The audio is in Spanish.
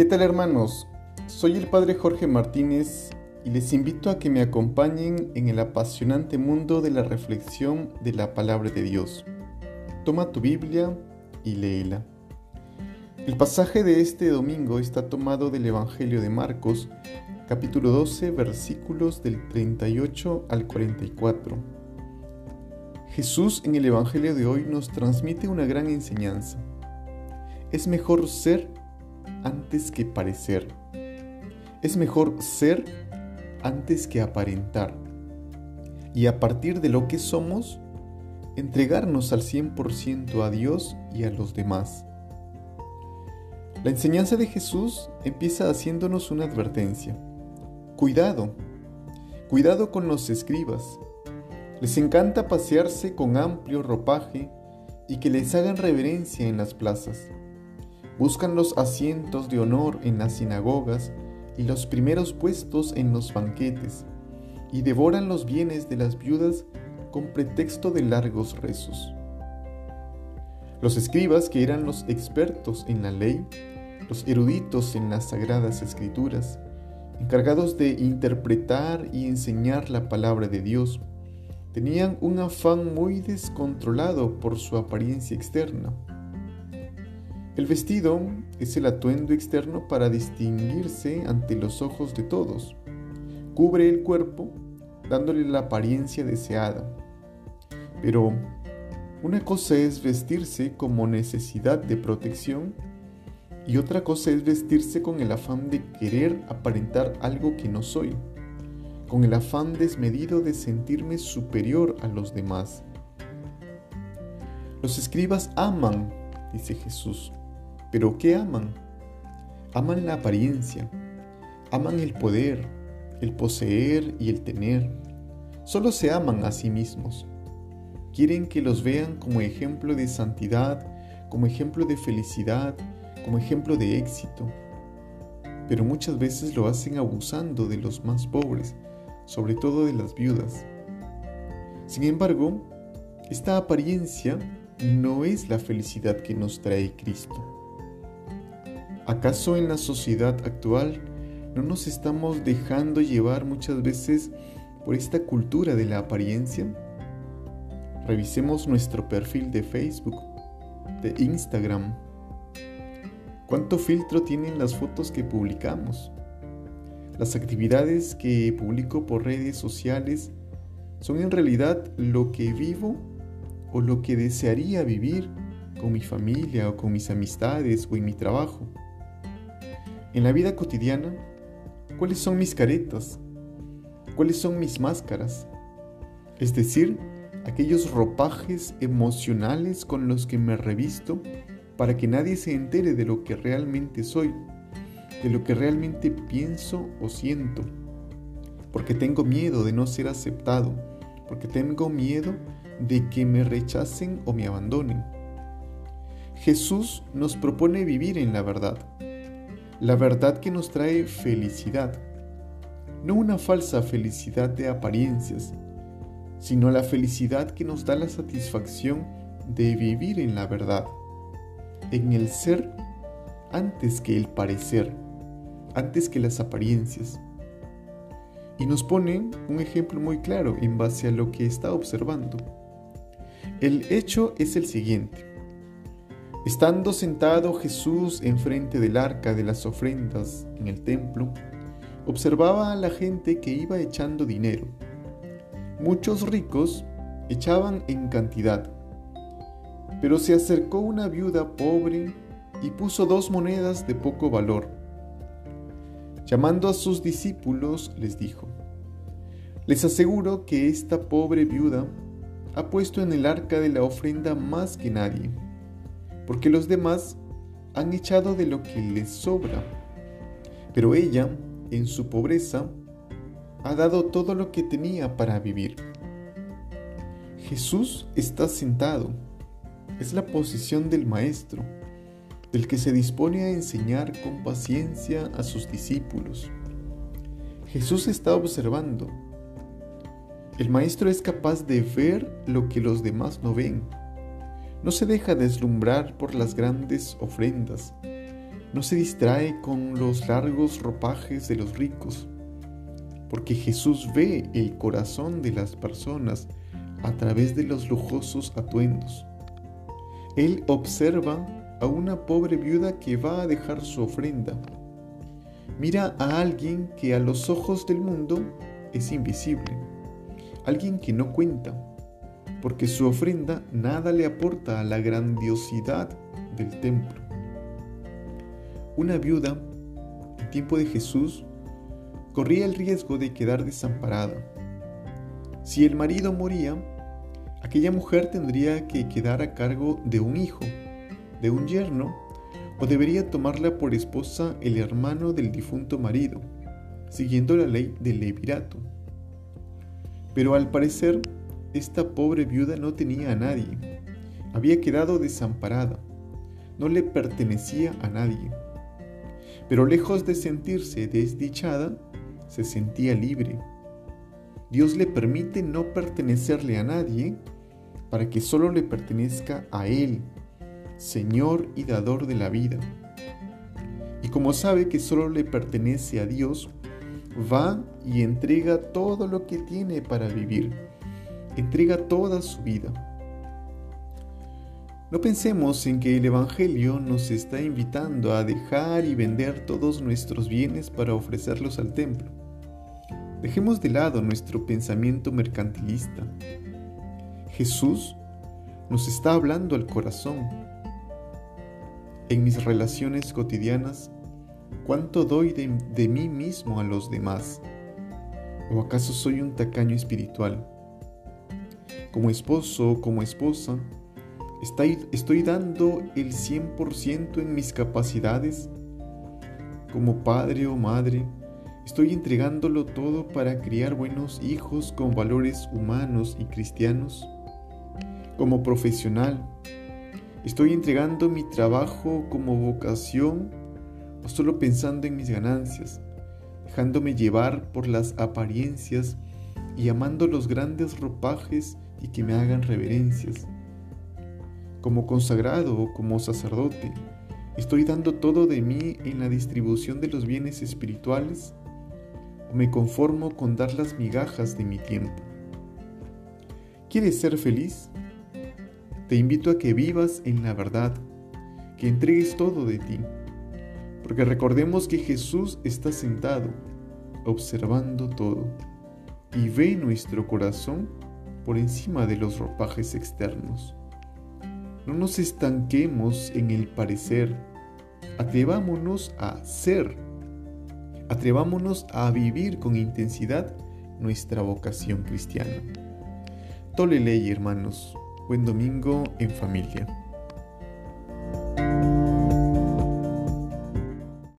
¿Qué tal hermanos? Soy el Padre Jorge Martínez y les invito a que me acompañen en el apasionante mundo de la reflexión de la palabra de Dios. Toma tu Biblia y léela. El pasaje de este domingo está tomado del Evangelio de Marcos, capítulo 12, versículos del 38 al 44. Jesús en el Evangelio de hoy nos transmite una gran enseñanza. Es mejor ser antes que parecer. Es mejor ser antes que aparentar. Y a partir de lo que somos, entregarnos al 100% a Dios y a los demás. La enseñanza de Jesús empieza haciéndonos una advertencia. Cuidado, cuidado con los escribas. Les encanta pasearse con amplio ropaje y que les hagan reverencia en las plazas Buscan los asientos de honor en las sinagogas y los primeros puestos en los banquetes, y devoran los bienes de las viudas con pretexto de largos rezos. Los escribas, que eran los expertos en la ley, los eruditos en las sagradas escrituras, encargados de interpretar y enseñar la palabra de Dios, tenían un afán muy descontrolado por su apariencia externa el vestido es el atuendo externo para distinguirse ante los ojos de todos. Cubre el cuerpo dándole la apariencia deseada. Pero una cosa es vestirse como necesidad de protección y otra cosa es vestirse con el afán de querer aparentar algo que no soy, con el afán desmedido de sentirme superior a los demás. Los escribas aman, dice Jesús, pero ¿qué aman? Aman la apariencia, aman el poder, el poseer y el tener. Solo se aman a sí mismos. Quieren que los vean como ejemplo de santidad, como ejemplo de felicidad, como ejemplo de éxito. Pero muchas veces lo hacen abusando de los más pobres, sobre todo de las viudas. Sin embargo, esta apariencia no es la felicidad que nos trae Cristo. ¿Acaso en la sociedad actual no nos estamos dejando llevar muchas veces por esta cultura de la apariencia? Revisemos nuestro perfil de Facebook, de Instagram. ¿Cuánto filtro tienen las fotos que publicamos? Las actividades que publico por redes sociales son en realidad lo que vivo o lo que desearía vivir con mi familia o con mis amistades o en mi trabajo. En la vida cotidiana, ¿cuáles son mis caretas? ¿Cuáles son mis máscaras? Es decir, aquellos ropajes emocionales con los que me revisto para que nadie se entere de lo que realmente soy, de lo que realmente pienso o siento, porque tengo miedo de no ser aceptado, porque tengo miedo de que me rechacen o me abandonen. Jesús nos propone vivir en la verdad, la verdad que nos trae felicidad, no una falsa felicidad de apariencias, sino la felicidad que nos da la satisfacción de vivir en la verdad, en el ser antes que el parecer, antes que las apariencias. Y nos pone un ejemplo muy claro en base a lo que está observando. El hecho es el siguiente. Estando sentado Jesús enfrente del arca de las ofrendas en el templo, observaba a la gente que iba echando dinero. Muchos ricos echaban en cantidad, pero se acercó una viuda pobre y puso dos monedas de poco valor. Llamando a sus discípulos, les dijo, Les aseguro que esta pobre viuda ha puesto en el arca de la ofrenda más que nadie porque los demás han echado de lo que les sobra. Pero ella, en su pobreza, ha dado todo lo que tenía para vivir. Jesús está sentado. Es la posición del Maestro, del que se dispone a enseñar con paciencia a sus discípulos. Jesús está observando. El Maestro es capaz de ver lo que los demás no ven no se deja deslumbrar por las grandes ofrendas, No se distrae con los largos ropajes de los ricos, porque Jesús ve el corazón de las personas a través de los lujosos atuendos. Él observa a una pobre viuda que va a dejar su ofrenda. Mira a alguien que a los ojos del mundo es invisible, alguien que no cuenta, porque su ofrenda nada le aporta a la grandiosidad del templo. Una viuda, en tiempo de Jesús, corría el riesgo de quedar desamparada. Si el marido moría, aquella mujer tendría que quedar a cargo de un hijo, de un yerno, o debería tomarla por esposa el hermano del difunto marido, siguiendo la ley del levirato. Pero al parecer, esta pobre viuda no tenía a nadie, había quedado desamparada, no le pertenecía a nadie. Pero lejos de sentirse desdichada, se sentía libre. Dios le permite no pertenecerle a nadie para que solo le pertenezca a Él, Señor y dador de la vida. Y como sabe que solo le pertenece a Dios, va y entrega todo lo que tiene para vivir. Entrega toda su vida. No pensemos en que el Evangelio nos está invitando a dejar y vender todos nuestros bienes para ofrecerlos al templo. Dejemos de lado nuestro pensamiento mercantilista. Jesús nos está hablando al corazón. En mis relaciones cotidianas, ¿cuánto doy de, mí mismo a los demás? ¿O acaso soy un tacaño espiritual? Como esposo como esposa, ¿estoy, estoy dando el 100% en mis capacidades? Como padre o madre, Estoy entregándolo todo para criar buenos hijos con valores humanos y cristianos. Como profesional, estoy entregando mi trabajo como vocación o solo pensando en mis ganancias, dejándome llevar por las apariencias y amando los grandes ropajes y que me hagan reverencias. Como consagrado o como sacerdote, estoy dando todo de mí en la distribución de los bienes espirituales o me conformo con dar las migajas de mi tiempo. ¿Quieres ser feliz? Te invito a que vivas en la verdad, que entregues todo de ti, porque recordemos que Jesús está sentado, observando todo, y ve nuestro corazón por encima de los ropajes externos. No nos estanquemos en el parecer, atrevámonos a ser Atrevámonos a vivir con intensidad nuestra vocación cristiana. Tole ley, hermanos. Buen domingo en familia.